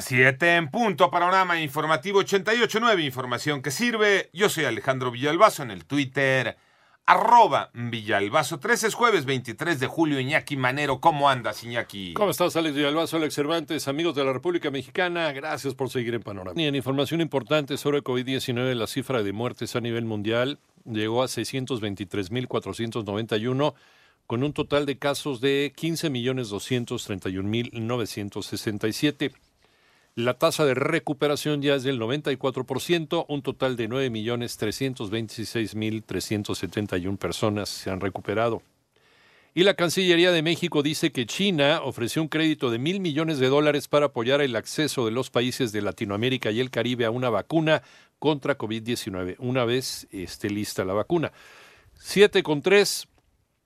Siete en punto, panorama informativo 88.9, información que sirve. Yo soy Alejandro Villalbazo en el Twitter, arroba Villalbazo. 13 es jueves 23 de julio, Iñaki Manero. ¿Cómo andas, Iñaki? ¿Cómo estás, Alex Villalbazo, Alex Cervantes, amigos de la República Mexicana? Gracias por seguir en Panorama. Y en información importante sobre COVID-19, la cifra de muertes a nivel mundial llegó a 623.491 con un total de casos de 15.231.967. La tasa de recuperación ya es del 94%, un total de 9.326.371 personas se han recuperado. Y la Cancillería de México dice que China ofreció un crédito de mil millones de dólares para apoyar el acceso de los países de Latinoamérica y el Caribe a una vacuna contra COVID-19, una vez esté lista la vacuna. Siete con tres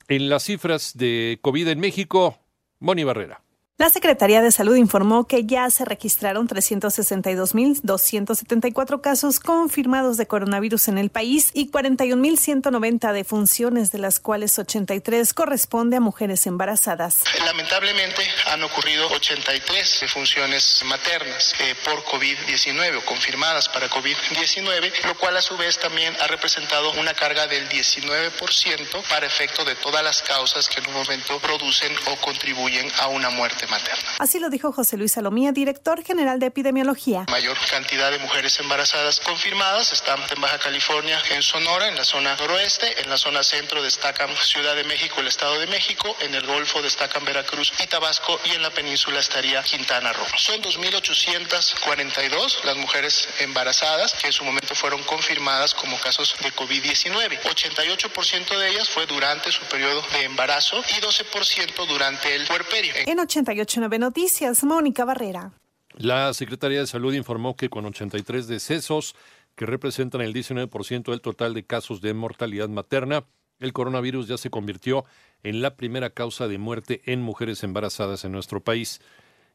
en las cifras de COVID en México, Moni Barrera. La Secretaría de Salud informó que ya se registraron 362.274 casos confirmados de coronavirus en el país y 41.190 defunciones, de las cuales 83 corresponde a mujeres embarazadas. Lamentablemente han ocurrido 83 defunciones maternas eh, por COVID-19 o confirmadas para COVID-19, lo cual a su vez también ha representado una carga del 19% para efecto de todas las causas que en un momento producen o contribuyen a una muerte materna. Así lo dijo José Luis Salomía, director general de epidemiología. Mayor cantidad de mujeres embarazadas confirmadas están en Baja California, en Sonora, en la zona noroeste, en la zona centro destacan Ciudad de México, el Estado de México, en el Golfo destacan Veracruz y Tabasco y en la península estaría Quintana Roo. Son 2.842 las mujeres embarazadas que en su momento fueron confirmadas como casos de COVID-19. 88% de ellas fue durante su periodo de embarazo y 12% durante el puerperio. En 889 Noticias, Mónica Barrera. La Secretaría de Salud informó que con 83 decesos, que representan el 19% del total de casos de mortalidad materna, el coronavirus ya se convirtió en la primera causa de muerte en mujeres embarazadas en nuestro país.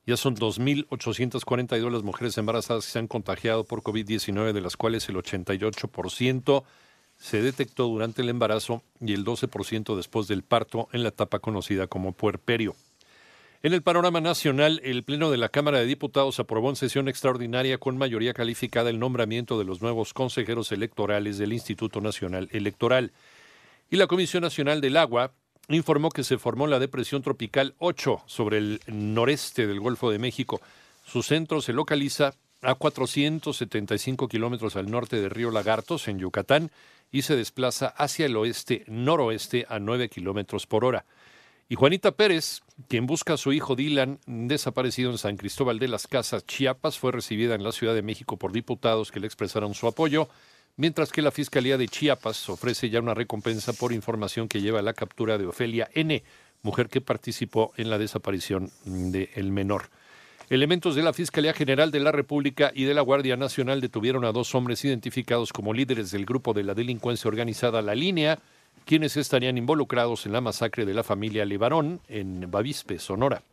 Ya son 2.842 las mujeres embarazadas que se han contagiado por COVID-19, de las cuales el 88% se detectó durante el embarazo y el 12% después del parto en la etapa conocida como puerperio. En el panorama nacional, el Pleno de la Cámara de Diputados aprobó en sesión extraordinaria con mayoría calificada el nombramiento de los nuevos consejeros electorales del Instituto Nacional Electoral. Y la Comisión Nacional del Agua informó que se formó la depresión tropical 8 sobre el noreste del Golfo de México. Su centro se localiza a 475 kilómetros al norte de Río Lagartos, en Yucatán, y se desplaza hacia el oeste-noroeste a 9 kilómetros por hora. Y Juanita Pérez, quien busca a su hijo Dylan, desaparecido en San Cristóbal de las Casas, Chiapas, fue recibida en la Ciudad de México por diputados que le expresaron su apoyo, mientras que la Fiscalía de Chiapas ofrece ya una recompensa por información que lleva a la captura de Ofelia N., mujer que participó en la desaparición del menor. Elementos de la Fiscalía General de la República y de la Guardia Nacional detuvieron a dos hombres identificados como líderes del grupo de la delincuencia organizada La Línea, quienes estarían involucrados en la masacre de la familia Levarón en Bavispe, Sonora.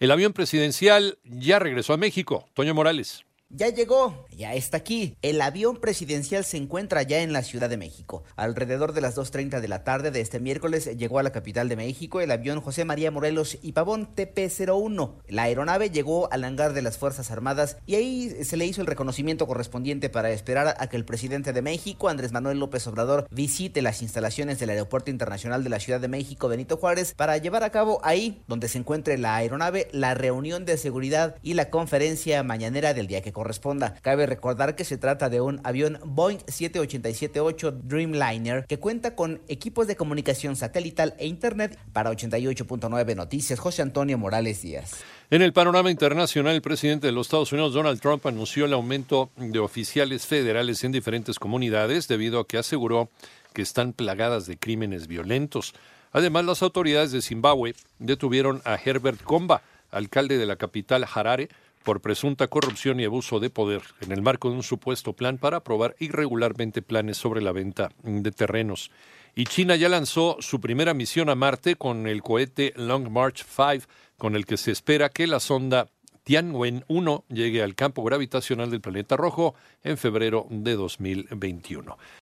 El avión presidencial ya regresó a México. Toño Morales. Ya llegó, ya está aquí. El avión presidencial se encuentra ya en la Ciudad de México. Alrededor de las 2.30 de la tarde de este miércoles llegó a la capital de México el avión José María Morelos y Pavón TP-01. La aeronave llegó al hangar de las Fuerzas Armadas y ahí se le hizo el reconocimiento correspondiente para esperar a que el presidente de México, Andrés Manuel López Obrador, visite las instalaciones del Aeropuerto Internacional de la Ciudad de México Benito Juárez para llevar a cabo ahí, donde se encuentre la aeronave, la reunión de seguridad y la conferencia mañanera del día que corresponda. Cabe recordar que se trata de un avión Boeing 787-8 Dreamliner que cuenta con equipos de comunicación satelital e internet para 88.9 Noticias. José Antonio Morales Díaz. En el panorama internacional, el presidente de los Estados Unidos, Donald Trump, anunció el aumento de oficiales federales en diferentes comunidades debido a que aseguró que están plagadas de crímenes violentos. Además, las autoridades de Zimbabue detuvieron a Herbert Komba, alcalde de la capital Harare, por presunta corrupción y abuso de poder en el marco de un supuesto plan para aprobar irregularmente planes sobre la venta de terrenos. Y China ya lanzó su primera misión a Marte con el cohete Long March 5, con el que se espera que la sonda Tianwen-1 llegue al campo gravitacional del planeta rojo en febrero de 2021.